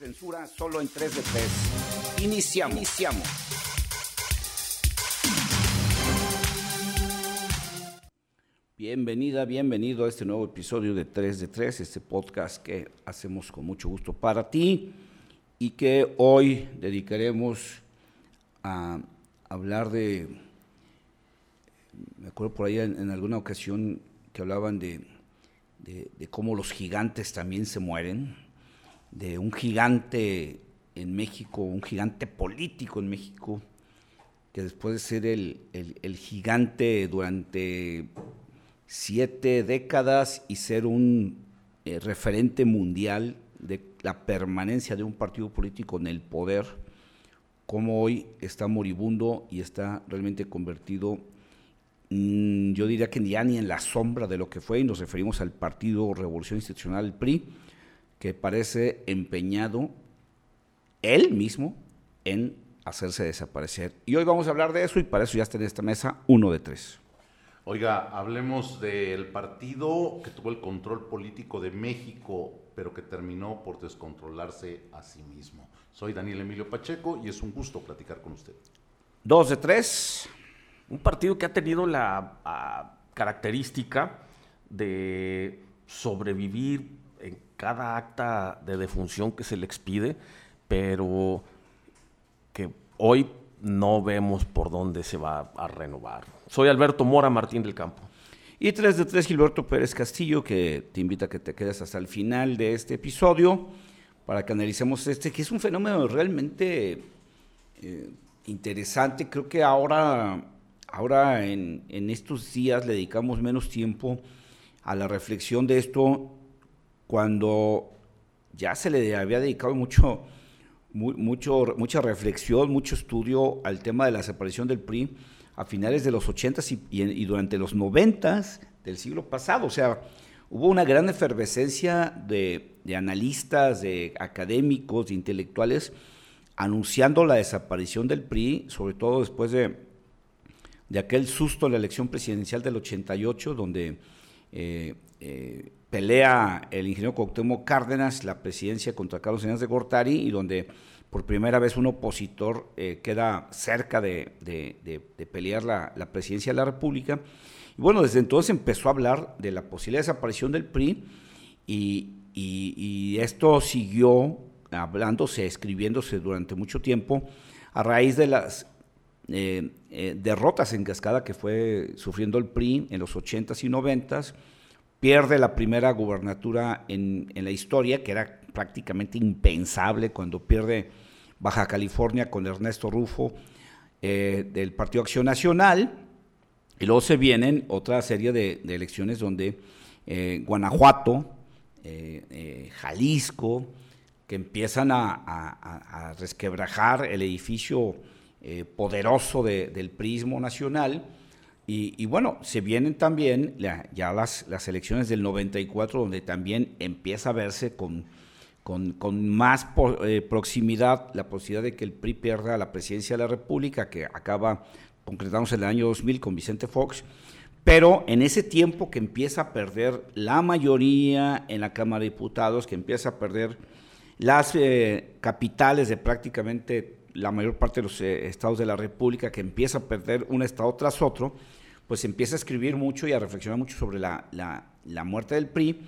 Censura solo en 3 de 3. Iniciamos. Bienvenida, bienvenido a este nuevo episodio de 3 de 3, este podcast que hacemos con mucho gusto para ti y que hoy dedicaremos a hablar de, me acuerdo por ahí en, alguna ocasión que hablaban de, de cómo los gigantes también se mueren de un gigante en México, un gigante político en México, que después de ser el, gigante durante siete décadas y ser un eh, referente mundial de la permanencia de un partido político en el poder, como hoy está moribundo y está realmente convertido, mm, yo diría que ya ni en la sombra de lo que fue, y nos referimos al Partido Revolución Institucional, PRI, que parece empeñado él mismo en hacerse desaparecer. Y hoy vamos a hablar de eso y para eso ya está en esta mesa uno de tres. Oiga, hablemos del partido que tuvo el control político de México, pero que terminó por descontrolarse a sí mismo. Soy Daniel Emilio Pacheco y es un gusto platicar con usted. Dos de tres. Un partido que ha tenido la ah, característica de sobrevivir cada acta de defunción que se le expide, pero que hoy no vemos por dónde se va a renovar. Soy Alberto Mora Martín del Campo. Y 3 de 3, Gilberto Pérez Castillo, que te invita a que te quedes hasta el final de este episodio para que analicemos este, que es un fenómeno realmente eh, interesante. Creo que ahora, ahora en, en estos días le dedicamos menos tiempo a la reflexión de esto cuando ya se le había dedicado mucho, mucho, mucha reflexión, mucho estudio al tema de la separación del PRI a finales de los 80 y, durante los 90 del siglo pasado. O sea, hubo una gran efervescencia de, analistas, de académicos, de intelectuales, anunciando la desaparición del PRI, sobre todo después de, de aquel susto en la elección presidencial del 88, donde eh, eh, pelea el ingeniero Cuauhtémoc Cárdenas la presidencia contra Carlos Salinas de Gortari y donde por primera vez un opositor eh, queda cerca de, pelear la, presidencia de la República. Y bueno, desde entonces empezó a hablar de la posible desaparición del PRI y, esto siguió hablándose, escribiéndose durante mucho tiempo a raíz de las eh, eh, derrotas en cascada que fue sufriendo el PRI en los 80s y 90s pierde la primera gubernatura en, la historia, que era prácticamente impensable cuando pierde Baja California con Ernesto Rufo eh, del Partido Acción Nacional. Y luego se vienen otra serie de, elecciones donde eh, Guanajuato, eh, Jalisco, que empiezan a, resquebrajar el edificio poderoso del prismo nacional y, bueno, se vienen también ya las, las elecciones del 94, donde también empieza a verse con, con, más eh, proximidad la posibilidad de que el PRI pierda la presidencia de la República, que acaba concretándose en el año 2000 con Vicente Fox. Pero en ese tiempo que empieza a perder la mayoría en la Cámara de Diputados, que empieza a perder las eh, capitales de prácticamente la mayor parte de los eh, estados de la República, que empieza a perder un estado tras otro, pues empieza a escribir mucho y a reflexionar mucho sobre la, la, muerte del PRI,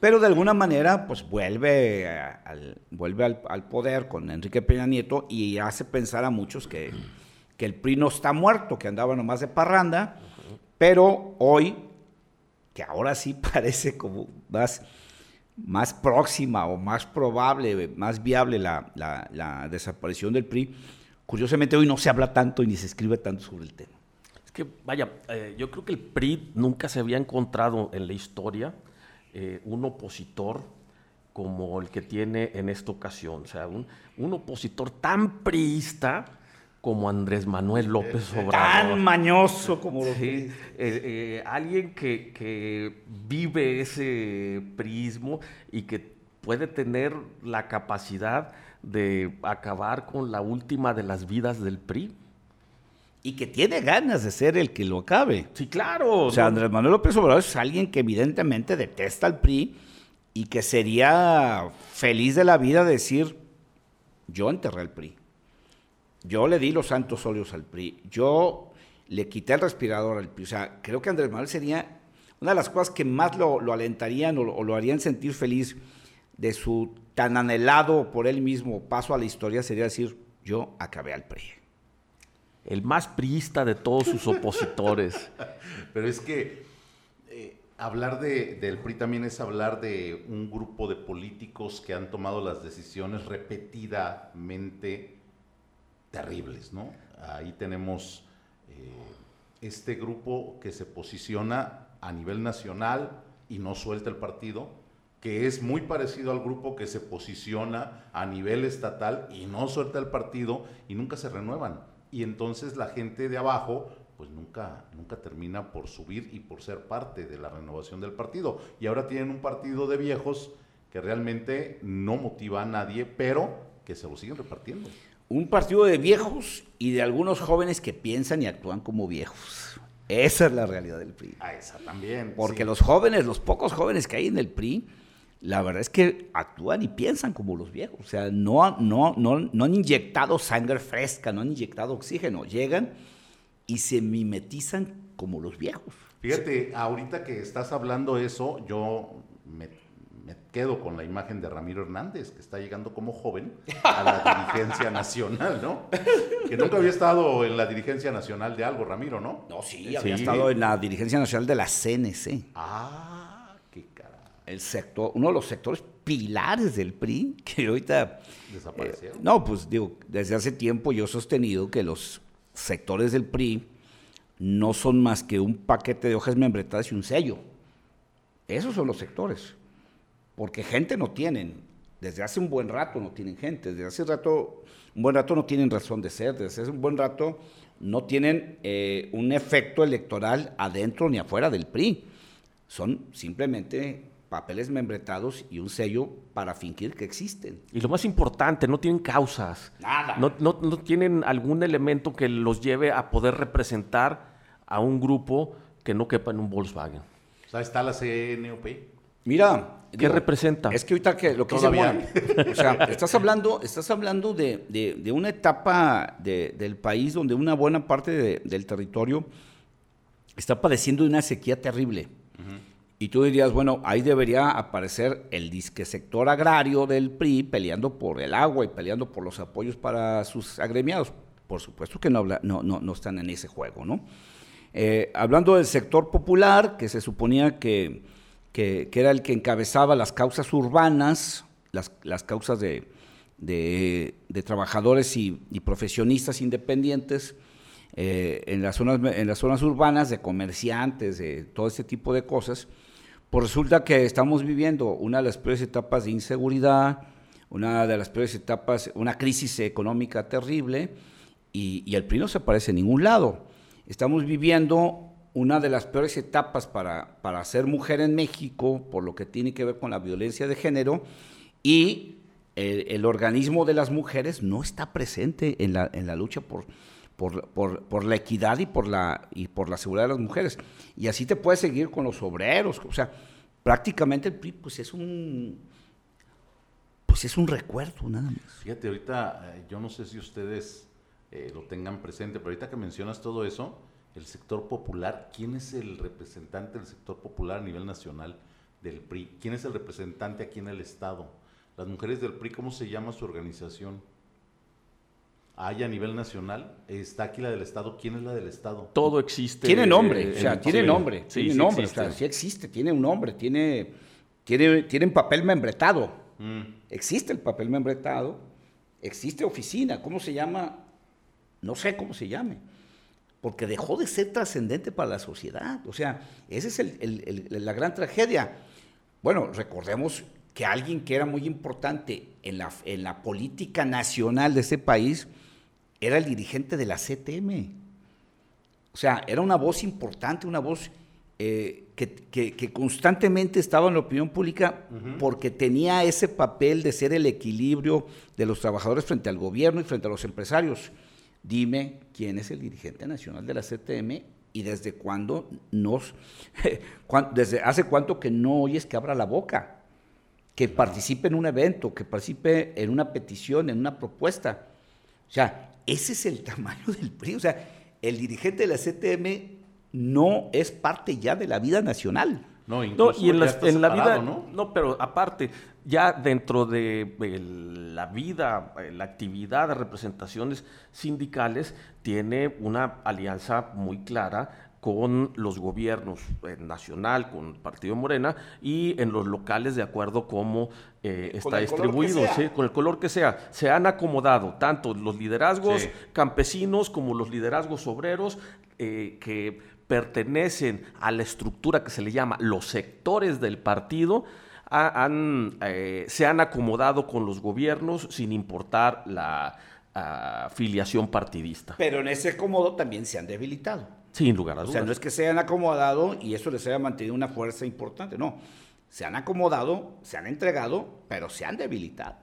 pero de alguna manera pues vuelve, al, vuelve al, poder con Enrique Peña Nieto y hace pensar a muchos que, que el PRI no está muerto, que andaba nomás de parranda, pero hoy, que ahora sí parece como más, más próxima o más probable, más viable la, la desaparición del PRI, curiosamente hoy no se habla tanto y ni se escribe tanto sobre el tema que, vaya, eh, yo creo que el PRI nunca se había encontrado en la historia eh, un opositor como el que tiene en esta ocasión. O sea, un, un opositor tan priista como Andrés Manuel López Obrador. Tan mañoso como lo sí, eh, Alguien que, que, vive ese prismo y que puede tener la capacidad de acabar con la última de las vidas del PRI y que tiene ganas de ser el que lo acabe. Sí, claro. O sea, Andrés Manuel López Obrador es alguien que evidentemente detesta al PRI y que sería feliz de la vida decir, yo enterré el PRI. Yo le di los santos óleos al PRI. Yo le quité el respirador al PRI. O sea, creo que Andrés Manuel sería una de las cosas que más lo, alentarían o, lo harían sentir feliz de su tan anhelado por él mismo paso a la historia sería decir, yo acabé al PRI. El más priista de todos sus opositores. Pero es que eh, hablar de, del PRI también es hablar de un grupo de políticos que han tomado las decisiones repetidamente terribles, ¿no? Ahí tenemos eh, este grupo que se posiciona a nivel nacional y no suelta el partido, que es muy parecido al grupo que se posiciona a nivel estatal y no suelta el partido y nunca se renuevan. Y entonces la gente de abajo pues nunca, nunca termina por subir y por ser parte de la renovación del partido. Y ahora tienen un partido de viejos que realmente no motiva a nadie, pero que se lo siguen repartiendo. Un partido de viejos y de algunos jóvenes que piensan y actúan como viejos. Esa es la realidad del PRI. Ah, esa también. Porque los jóvenes, los pocos jóvenes que hay en el PRI, la verdad es que actúan y piensan como los viejos. O sea, no, no, no, no han inyectado sangre fresca, no han inyectado oxígeno. Llegan y se mimetizan como los viejos. Fíjate, ahorita que estás hablando eso, yo me, quedo con la imagen de Ramiro Hernández, que está llegando como joven a la dirigencia nacional, ¿no? Que nunca había estado en la dirigencia nacional de algo, Ramiro, ¿no? No, sí, había estado en la dirigencia nacional de la CNC. Ah. El sector, uno de los sectores pilares del PRI, que ahorita... Desaparecieron. no, pues digo, desde hace tiempo yo he sostenido que los sectores del PRI no son más que un paquete de hojas membretadas y un sello. Esos son los sectores. Porque gente no tienen. Desde hace un buen rato no tienen gente. Desde hace rato, un buen rato no tienen razón de ser. Desde hace un buen rato no tienen eh, un efecto electoral adentro ni afuera del PRI. Son simplemente papeles membretados y un sello para fingir que existen. Y lo más importante, no tienen causas. Nada. No, no, no tienen algún elemento que los lleve a poder representar a un grupo que no quepa en un Volkswagen. O sea, está la CNOP. Mira, ¿qué representa? Es que ahorita que lo que dice o sea, estás hablando, estás hablando de, de, una etapa de, del país donde una buena parte del territorio está padeciendo una sequía terrible. Y tú dirías, bueno, ahí debería aparecer el disque sector agrario del PRI peleando por el agua y peleando por los apoyos para sus agremiados. Por supuesto que no, habla, no, no, no están en ese juego, ¿no? Eh, hablando del sector popular, que se suponía que, que, era el que encabezaba las causas urbanas, las, las causas de, de, trabajadores y, profesionistas independientes, eh, en, las zonas, en las zonas urbanas, de comerciantes, de todo este tipo de cosas, pues resulta que estamos viviendo una de las peores etapas de inseguridad, una de las peores etapas, una crisis económica terrible, y, el PRI no se aparece en ningún lado. Estamos viviendo una de las peores etapas para, para ser mujer en México, por lo que tiene que ver con la violencia de género, y el, organismo de las mujeres no está presente en la, en la lucha por, por, por, la equidad y por la, y por la seguridad de las mujeres. Y así te puedes seguir con los obreros. O sea, prácticamente el PRI pues es un pues es un recuerdo nada más. Fíjate, ahorita eh, yo no sé si ustedes eh, lo tengan presente, pero ahorita que mencionas todo eso, el sector popular, ¿quién es el representante del sector popular a nivel nacional del PRI? ¿Quién es el representante aquí en el Estado? Las mujeres del PRI, ¿cómo se llama su organización? Hay a nivel nacional, está aquí la del Estado. ¿Quién es la del Estado? Todo existe. Tiene nombre, o sea, tiene nombre, sí, tiene nombre, existe. o sea, sí existe, tiene un nombre, tiene, tiene, tiene un papel membretado. Mm. Existe el papel membretado, existe oficina, ¿cómo se llama? No sé cómo se llame, porque dejó de ser trascendente para la sociedad. O sea, esa es el, la gran tragedia. Bueno, recordemos que alguien que era muy importante en la, en la política nacional de ese país, era el dirigente de la CTM. O sea, era una voz importante, una voz eh, que, constantemente estaba en la opinión pública porque tenía ese papel de ser el equilibrio de los trabajadores frente al gobierno y frente a los empresarios. Dime quién es el dirigente nacional de la CTM y desde cuándo nos, desde hace cuánto que no oyes que abra la boca. Que participe en un evento, que participe en una petición, en una propuesta. O sea, ese es el tamaño del PRI. O sea, el dirigente de la CTM no es parte ya de la vida nacional. No, y en, la, vida, ¿no? ¿no? pero aparte, ya dentro de la vida, eh, la actividad de representaciones sindicales, tiene una alianza muy clara con los gobiernos eh, nacional, con el Partido Morena y en los locales de acuerdo cómo eh, está distribuido, con el color que sea. Se han acomodado tanto los liderazgos campesinos como los liderazgos obreros que pertenecen a la estructura que se le llama los sectores del partido, han, eh, se han acomodado con los gobiernos sin importar la afiliación partidista. Pero en ese acomodo también se han debilitado. Sin lugar a dudas. O sea, no es que se han acomodado y eso les haya mantenido una fuerza importante, no. Se han acomodado, se han entregado, pero se han debilitado.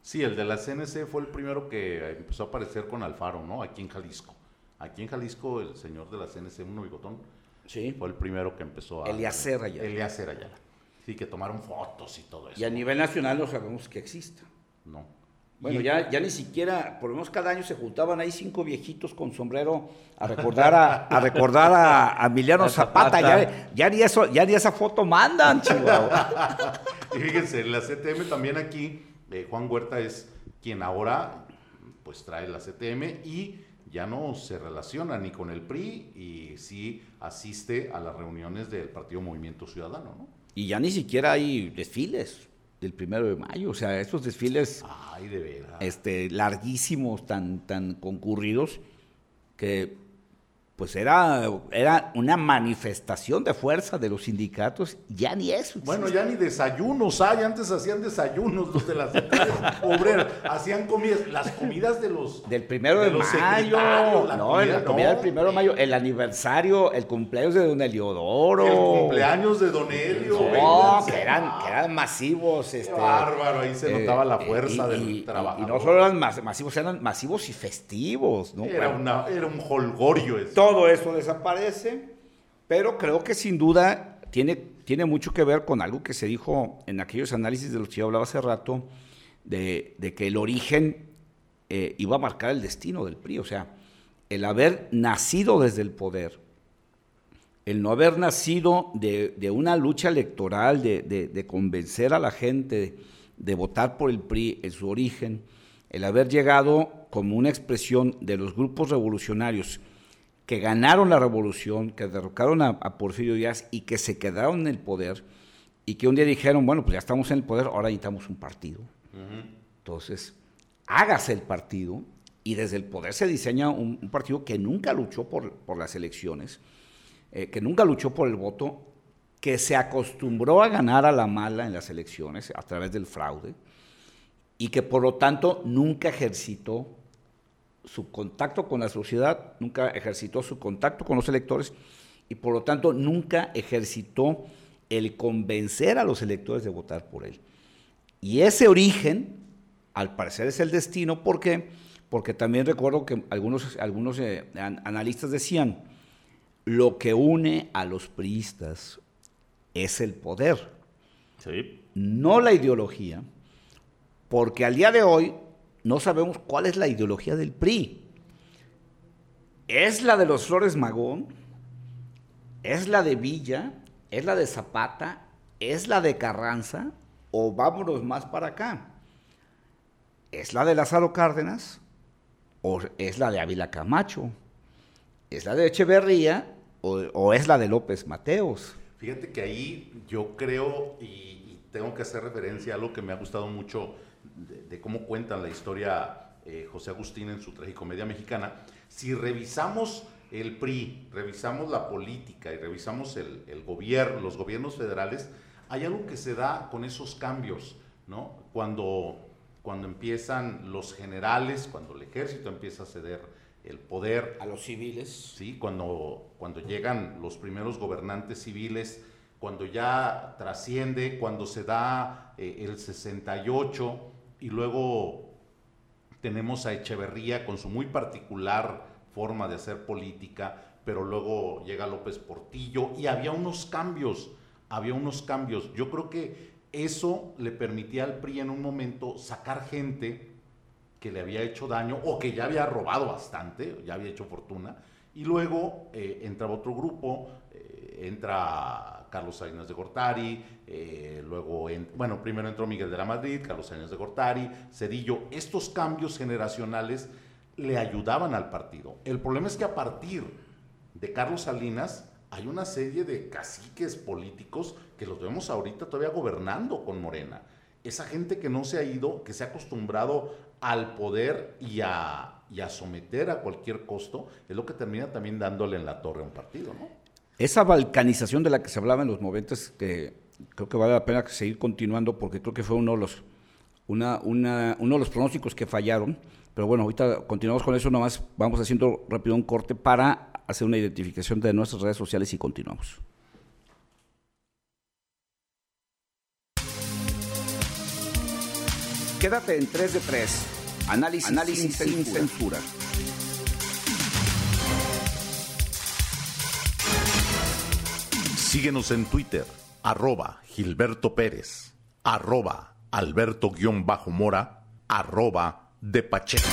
Sí, el de la CNC fue el primero que empezó a aparecer con Alfaro, ¿no? Aquí en Jalisco. Aquí en Jalisco, el señor de la CNC, uno bigotón, sí. fue el primero que empezó a... Eliezer Ayala. Eliezer Ayala. Sí, que tomaron fotos y todo eso. Y a nivel nacional no sabemos que exista. No. Bueno, ya, ya ni siquiera, por lo menos cada año se juntaban ahí cinco viejitos con sombrero a recordar a, recordar a, Emiliano Zapata. Ya, ya, ni eso, ya ni esa foto mandan, Chihuahua. y fíjense, la CTM también aquí, eh, Juan Huerta es quien ahora pues trae la CTM y ya no se relaciona ni con el PRI y sí asiste a las reuniones del Partido Movimiento Ciudadano, ¿no? Y ya ni siquiera hay desfiles del primero de mayo, o sea, estos desfiles Ay, de verdad. este, larguísimos, tan, tan concurridos, que pues era, era una manifestación de fuerza de los sindicatos, ya ni eso. Bueno, ya ni desayunos hay, antes hacían desayunos los de las obreras, hacían comidas, las comidas de los... Del primero de, mayo, no, la comida del primero de mayo, el aniversario, el cumpleaños de Don Eliodoro. El cumpleaños de Don Elio. No, que eran, que eran masivos. Este, bárbaro, ahí se notaba la eh, fuerza del trabajo. Y no solo eran masivos, eran masivos y festivos, ¿no? Era, una, era un holgorio eso todo eso desaparece, pero creo que sin duda tiene, tiene mucho que ver con algo que se dijo en aquellos análisis de los que yo hablaba hace rato, de, que el origen eh, iba a marcar el destino del PRI, o sea, el haber nacido desde el poder, el no haber nacido de, una lucha electoral, de, de, convencer a la gente de votar por el PRI en su origen, el haber llegado como una expresión de los grupos revolucionarios que ganaron la revolución, que derrocaron a, Porfirio Díaz y que se quedaron en el poder y que un día dijeron, bueno, pues ya estamos en el poder, ahora necesitamos un partido. Entonces, hágase el partido y desde el poder se diseña un, partido que nunca luchó por, las elecciones, eh, que nunca luchó por el voto, que se acostumbró a ganar a la mala en las elecciones a través del fraude y que por lo tanto nunca ejercitó su contacto con la sociedad, nunca ejercitó su contacto con los electores y por lo tanto nunca ejercitó el convencer a los electores de votar por él. Y ese origen, al parecer, es el destino. ¿Por qué? Porque también recuerdo que algunos, algunos eh, analistas decían, lo que une a los priistas es el poder, no la ideología, porque al día de hoy no sabemos cuál es la ideología del PRI. ¿Es la de los Flores Magón? ¿Es la de Villa? ¿Es la de Zapata? ¿Es la de Carranza? ¿O vámonos más para acá? ¿Es la de Lázaro Cárdenas? ¿O es la de Ávila Camacho? ¿Es la de Echeverría? ¿O, es la de López Mateos? Fíjate que ahí yo creo, y, y tengo que hacer referencia a algo que me ha gustado mucho de, cómo cuentan la historia eh, José Agustín en su tragicomedia mexicana, si revisamos el PRI, revisamos la política y revisamos el, gobierno, los gobiernos federales, hay algo que se da con esos cambios, ¿no? Cuando, cuando empiezan los generales, cuando el ejército empieza a ceder el poder. A los civiles. Sí, cuando, cuando llegan los primeros gobernantes civiles, cuando ya trasciende, cuando se da eh, el 68, y luego tenemos a Echeverría con su muy particular forma de hacer política, pero luego llega López Portillo y había unos cambios, había unos cambios. Yo creo que eso le permitía al PRI en un momento sacar gente que le había hecho daño o que ya había robado bastante, ya había hecho fortuna, y luego eh, entraba otro grupo, eh, entra Carlos Salinas de Gortari, eh, luego, bueno, primero entró Miguel de la Madrid, Carlos Salinas de Gortari, Cedillo. Estos cambios generacionales le ayudaban al partido. El problema es que a partir de Carlos Salinas hay una serie de caciques políticos que los vemos ahorita todavía gobernando con Morena. Esa gente que no se ha ido, que se ha acostumbrado al poder y a, y a someter a cualquier costo, es lo que termina también dándole en la torre a un partido, ¿no? Esa balcanización de la que se hablaba en los momentos, que creo que vale la pena seguir continuando porque creo que fue uno de los, una, una, uno de los pronósticos que fallaron. Pero bueno, ahorita continuamos con eso, nomás vamos haciendo rápido un corte para hacer una identificación de nuestras redes sociales y continuamos. Quédate en 3 de 3. Análisis, Análisis sin, censura. Síguenos en Twitter, arroba Gilberto Pérez, arroba Alberto-Mora, arroba de Pacheco.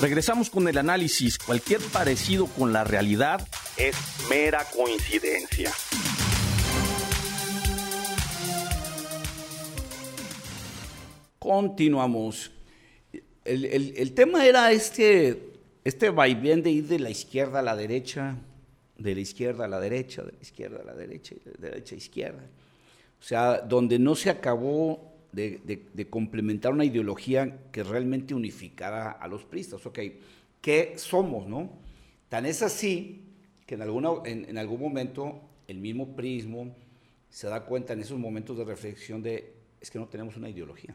Regresamos con el análisis. Cualquier parecido con la realidad es mera coincidencia. Continuamos. El, tema era este, este vaivén de ir de la izquierda a la derecha, de la izquierda a la derecha, de la izquierda a la derecha de la derecha a izquierda. O sea, donde no se acabó de, complementar una ideología que realmente unificara a los pristas. Ok, ¿qué somos, no? Tan es así que en, alguna, en, en algún momento el mismo prismo se da cuenta en esos momentos de reflexión de, es que no tenemos una ideología.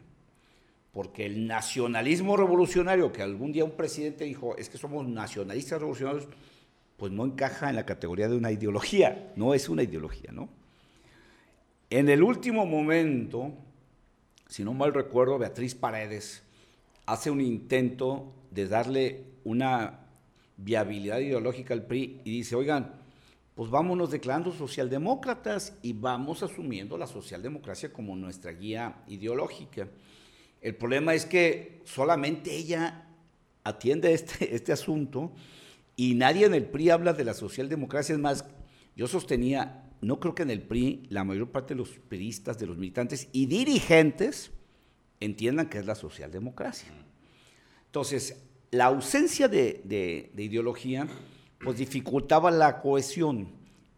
Porque el nacionalismo revolucionario, que algún día un presidente dijo, es que somos nacionalistas revolucionarios, pues no encaja en la categoría de una ideología, no es una ideología, ¿no? En el último momento, si no mal recuerdo, Beatriz Paredes hace un intento de darle una viabilidad ideológica al PRI y dice, oigan, pues vámonos declarando socialdemócratas y vamos asumiendo la socialdemocracia como nuestra guía ideológica. El problema es que solamente ella atiende este, este asunto y nadie en el PRI habla de la socialdemocracia. Es más, yo sostenía no creo que en el PRI la mayor parte de los priistas, de los militantes y dirigentes entiendan que es la socialdemocracia. Entonces, la ausencia de, ideología pues dificultaba la cohesión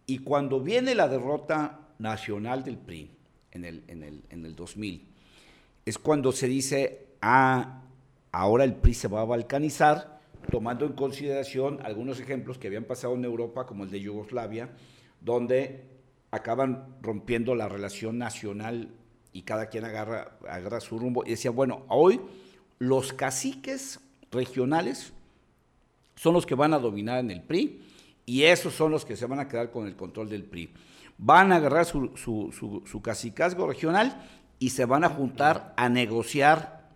y cuando viene la derrota nacional del PRI en el, en el, en el 2000, es cuando se dice, ah, ahora el PRI se va a balcanizar, tomando en consideración algunos ejemplos que habían pasado en Europa, como el de Yugoslavia, donde acaban rompiendo la relación nacional y cada quien agarra, su rumbo. Y decía, bueno, hoy los caciques regionales son los que van a dominar en el PRI y esos son los que se van a quedar con el control del PRI. Van a agarrar su, su, su, cacicazgo regional y se van a juntar a negociar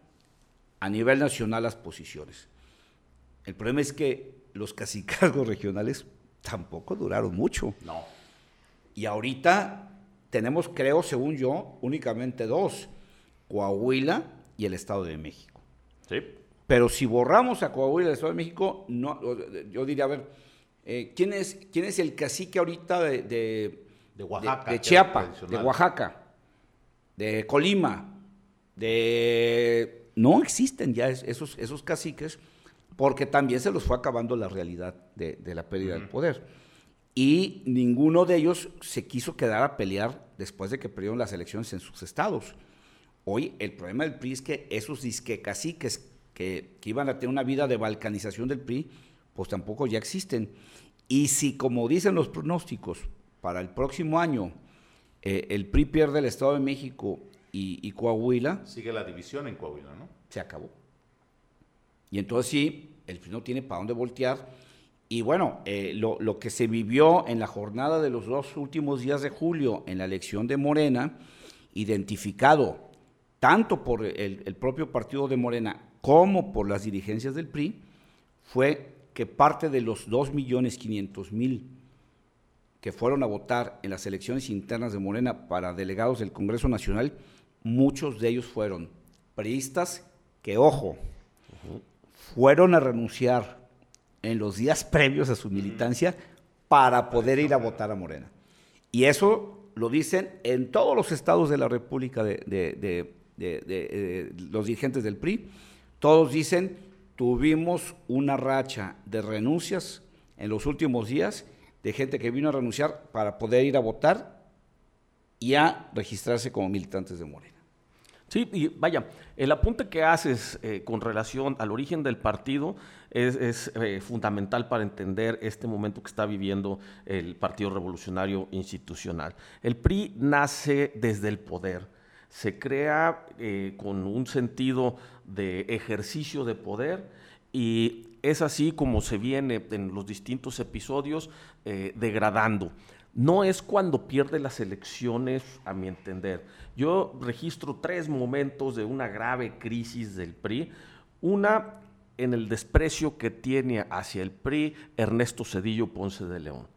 a nivel nacional las posiciones. El problema es que los cacicazgos regionales tampoco duraron mucho. No. Y ahorita tenemos, creo, según yo, únicamente dos, Coahuila y el Estado de México. Sí. Pero si borramos a Coahuila y el Estado de México, no, yo diría, a ver, eh, ¿quién, es, ¿quién es el cacique ahorita de, de, Oaxaca? De, Chiapas, de Oaxaca, de Colima, de... No existen ya esos, esos caciques porque también se los fue acabando la realidad de, la pérdida del poder y ninguno de ellos se quiso quedar a pelear después de que perdieron las elecciones en sus estados. Hoy el problema del PRI es que esos disque caciques que, que iban a tener una vida de balcanización del PRI, pues tampoco ya existen. Y si, como dicen los pronósticos, para el próximo año eh, el PRI pierde el Estado de México y, y, Coahuila. Sigue la división en Coahuila, ¿no? Se acabó. Y entonces sí, el PRI no tiene para dónde voltear. Y bueno, eh, lo, que se vivió en la jornada de los dos últimos días de julio en la elección de Morena, identificado tanto por el, propio partido de Morena como por las dirigencias del PRI, fue que parte de los 2.500.000 que fueron a votar en las elecciones internas de Morena para delegados del Congreso Nacional, muchos de ellos fueron priistas que, ojo, fueron a renunciar en los días previos a su militancia para poder ir a votar a Morena. Y eso lo dicen en todos los estados de la República de, eh, los dirigentes del PRI. Todos dicen, tuvimos una racha de renuncias en los últimos días de gente que vino a renunciar para poder ir a votar y a registrarse como militantes de Morena. Sí, y vaya, el apunte que haces eh, con relación al origen del partido es, eh, fundamental para entender este momento que está viviendo el Partido Revolucionario Institucional. El PRI nace desde el poder, se crea eh, con un sentido de ejercicio de poder y es así como se viene en los distintos episodios degradando no es cuando pierde las elecciones, a mi entender. Yo registro tres momentos de una grave crisis del PRI. Una en el desprecio que tiene hacia el PRI Ernesto Cedillo Ponce de León.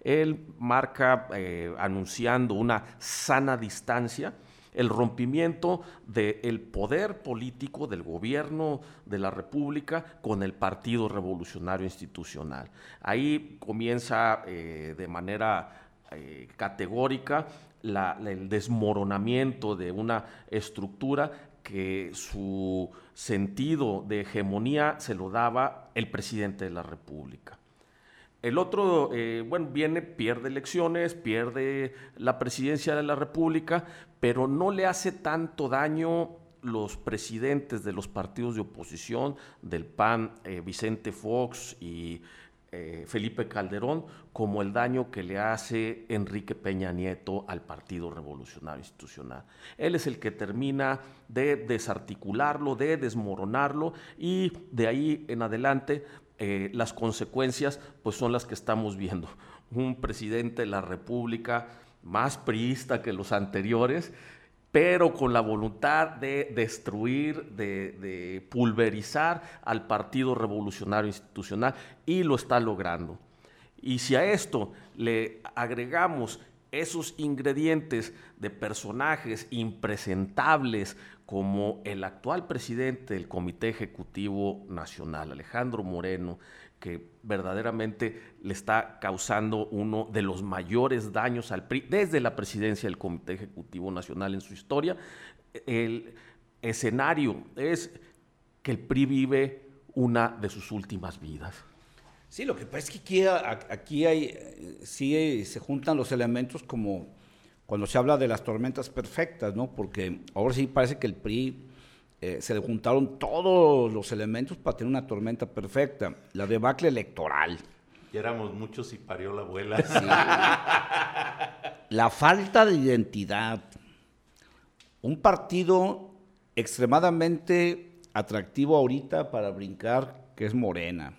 Él marca, eh, anunciando una sana distancia, el rompimiento del poder político del gobierno de la República con el Partido Revolucionario Institucional. Ahí comienza eh, de manera eh, categórica el desmoronamiento de una estructura que su sentido de hegemonía se lo daba el presidente de la República. El otro, eh, bueno, viene, pierde elecciones, pierde la presidencia de la República, pero no le hace tanto daño los presidentes de los partidos de oposición, del PAN, eh, Vicente Fox y eh, Felipe Calderón como el daño que le hace Enrique Peña Nieto al Partido Revolucionario Institucional. Él es el que termina de desarticularlo, de desmoronarlo y de ahí en adelante eh, las consecuencias pues son las que estamos viendo. Un presidente de la República más priista que los anteriores, pero con la voluntad de destruir, de, pulverizar al Partido Revolucionario Institucional y lo está logrando. Y si a esto le agregamos esos ingredientes de personajes impresentables como el actual presidente del Comité Ejecutivo Nacional, Alejandro Moreno, que verdaderamente le está causando uno de los mayores daños al PRI desde la presidencia del Comité Ejecutivo Nacional en su historia. El escenario es que el PRI vive una de sus últimas vidas. Sí, lo que pasa es que aquí, hay, sí se juntan los elementos como cuando se habla de las tormentas perfectas, ¿no? Porque ahora sí parece que el PRI eh, se le juntaron todos los elementos para tener una tormenta perfecta. La debacle electoral. Y éramos muchos y parió la abuela. la falta de identidad. Un partido extremadamente atractivo ahorita para brincar, que es Morena.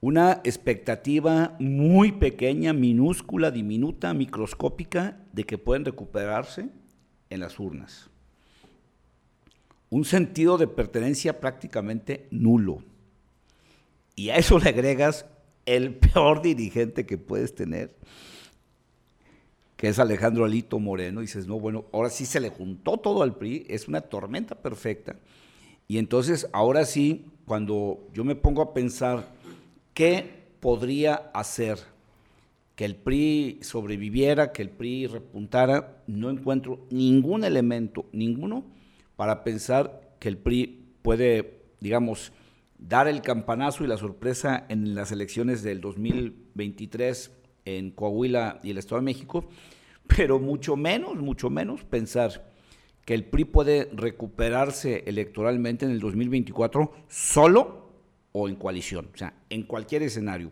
Una expectativa muy pequeña, minúscula, diminuta, microscópica, de que pueden recuperarse en las urnas un sentido de pertenencia prácticamente nulo. Y a eso le agregas el peor dirigente que puedes tener, que es Alejandro Alito Moreno, y dices, no, bueno, ahora sí se le juntó todo al PRI, es una tormenta perfecta. Y entonces, ahora sí, cuando yo me pongo a pensar qué podría hacer que el PRI sobreviviera, que el PRI repuntara, no encuentro ningún elemento, ninguno, para pensar que el PRI puede, digamos, dar el campanazo y la sorpresa en las elecciones del 2023 en Coahuila y el Estado de México, pero mucho menos, mucho menos pensar que el PRI puede recuperarse electoralmente en el 2024 solo o en coalición, o sea, en cualquier escenario.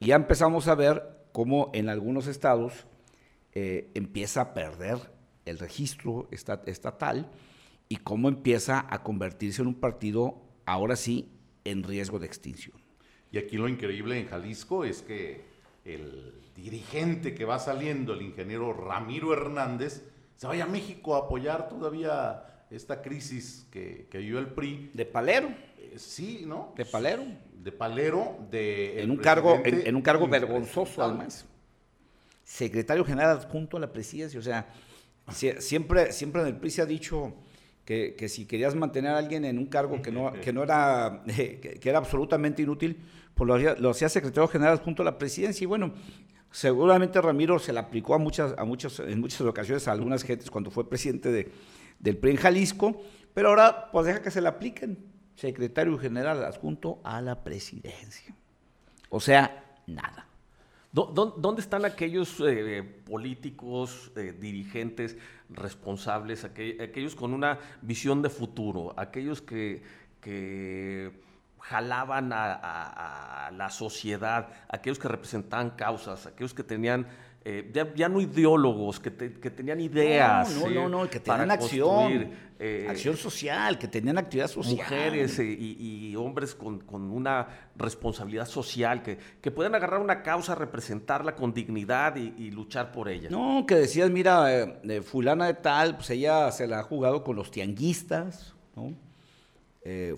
Y ya empezamos a ver cómo en algunos estados eh, empieza a perder el registro estatal y cómo empieza a convertirse en un partido, ahora sí, en riesgo de extinción. Y aquí lo increíble en Jalisco es que el dirigente que va saliendo, el ingeniero Ramiro Hernández, se vaya a México a apoyar todavía esta crisis que, que vivió el PRI. De palero. Eh, sí, ¿no? De palero. De palero, de... En un cargo, en, un cargo vergonzoso además. secretario general adjunto a la presidencia. O sea, siempre, siempre en el PRI se ha dicho que, si querías mantener a alguien en un cargo que no, que no era, que, era absolutamente inútil, pues lo, hacía secretario general adjunto a la presidencia. Y bueno, seguramente Ramiro se la aplicó a muchas, a muchas, en muchas ocasiones a algunas gentes cuando fue presidente de, del PRI en Jalisco, pero ahora pues deja que se la apliquen, secretario general adjunto a la presidencia. O sea, nada. ¿Dónde están aquellos eh, políticos, eh, dirigentes, responsables, aquellos con una visión de futuro, aquellos que, jalaban a, la sociedad, aquellos que representaban causas, aquellos que tenían eh, ya, no ideólogos, que, tenían ideas. No, no, no, que tenían acción, eh, acción social, que tenían actividad social. Mujeres eh, y, hombres con, una responsabilidad social, que, que puedan agarrar una causa, representarla con dignidad y, luchar por ella. No, que decías, mira, fulana de tal, pues ella se la ha jugado con los tianguistas, ¿no?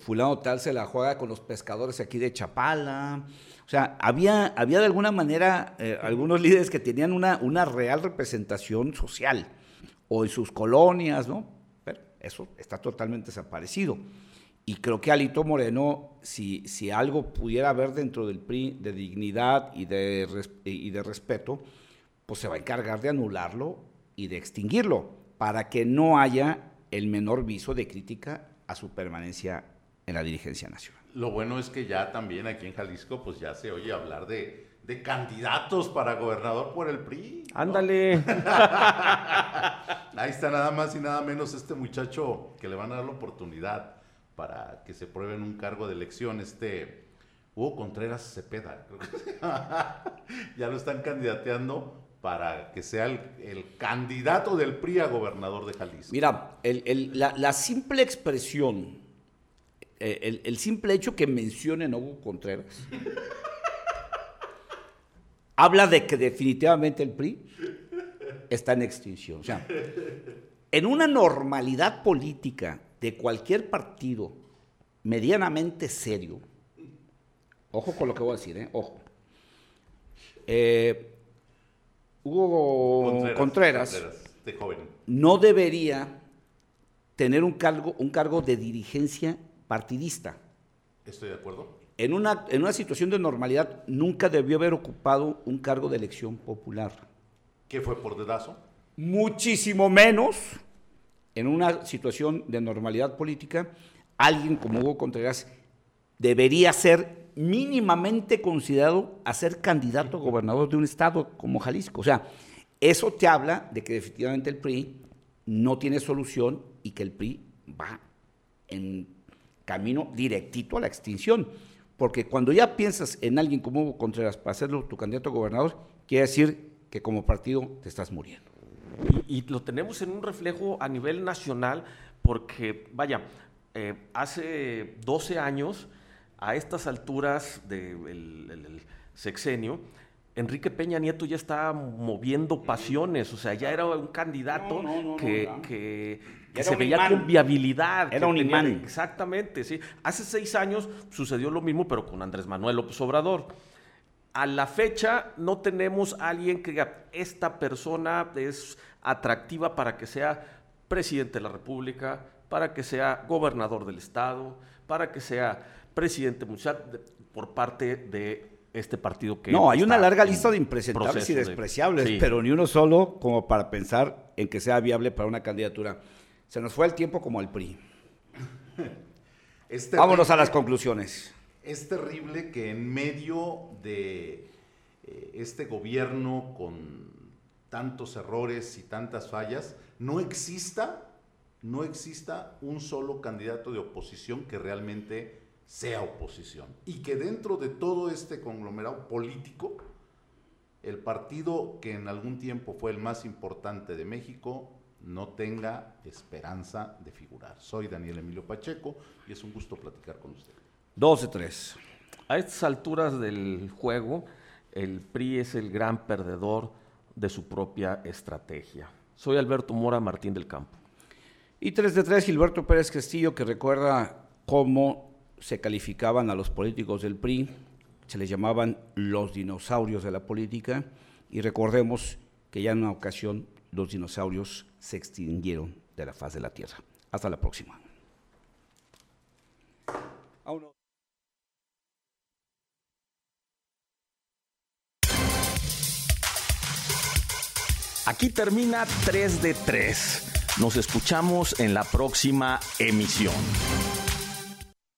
fulano tal se la juega con los pescadores aquí de Chapala. O sea, había, había de alguna manera eh, algunos líderes que tenían una, una real representación social, o en sus colonias, ¿no? Pero eso está totalmente desaparecido. Y creo que Alito Moreno, si, si algo pudiera haber dentro del PRI de dignidad y de, y de respeto, pues se va a encargar de anularlo y de extinguirlo, para que no haya el menor viso de crítica a su permanencia en la dirigencia nacional. Lo bueno es que ya también aquí en Jalisco, pues ya se oye hablar de, candidatos para gobernador por el PRI. Ándale. Ahí está nada más y nada menos este muchacho que le van a dar la oportunidad para que se pruebe en un cargo de elección, este Hugo Contreras Cepeda. ya lo están candidateando para que sea el, candidato del PRI a gobernador de Jalisco. Mira, la, la simple expresión eh, el, simple hecho que mencionen a Hugo Contreras habla de que definitivamente el PRI está en extinción. O sea, en una normalidad política de cualquier partido medianamente serio, ojo con lo que voy a decir, ¿eh? ojo. Eh, Hugo Contreras, no debería tener un cargo, un cargo de dirigencia partidista. Estoy de acuerdo. En una, en una situación de normalidad nunca debió haber ocupado un cargo de elección popular. ¿Qué fue por dedazo? Muchísimo menos en una situación de normalidad política, alguien como Hugo Contreras debería ser mínimamente considerado a ser candidato a gobernador de un estado como Jalisco. O sea, eso te habla de que definitivamente el PRI no tiene solución y que el PRI va en camino directito a la extinción. Porque cuando ya piensas en alguien como Hugo Contreras para hacerlo tu candidato a gobernador, quiere decir que como partido te estás muriendo. Y, lo tenemos en un reflejo a nivel nacional, porque, vaya, eh, hace 12 años, a estas alturas del sexenio, Enrique Peña Nieto ya estaba moviendo pasiones, o sea, ya era un candidato que, se veía con viabilidad. Era un imán. Exactamente, sí. Hace seis años sucedió lo mismo, pero con Andrés Manuel López Obrador. A la fecha no tenemos a alguien que diga, esta persona es atractiva para que sea presidente de la República, para que sea gobernador del Estado, para que sea presidente municipal por parte de este partido que... No, hay una larga lista de impresentables y despreciables, pero ni uno solo como para pensar en que sea viable para una candidatura. Se nos fue el tiempo como al PRI. Vámonos a las conclusiones. Es terrible que en medio de eh, este gobierno con tantos errores y tantas fallas, no exista, no exista un solo candidato de oposición que realmente sea oposición. Y que dentro de todo este conglomerado político, el partido que en algún tiempo fue el más importante de México no tenga esperanza de figurar. Soy Daniel Emilio Pacheco y es un gusto platicar con usted. 12-3. A estas alturas del juego, el PRI es el gran perdedor de su propia estrategia. Soy Alberto Mora Martín del Campo. Y 3 de 3, Gilberto Pérez Castillo, que recuerda cómo se calificaban a los políticos del PRI, se les llamaban los dinosaurios de la política, y recordemos que ya en una ocasión los dinosaurios se extinguieron de la faz de la Tierra. Hasta la próxima. Aquí termina 3 de 3. Nos escuchamos en la próxima emisión.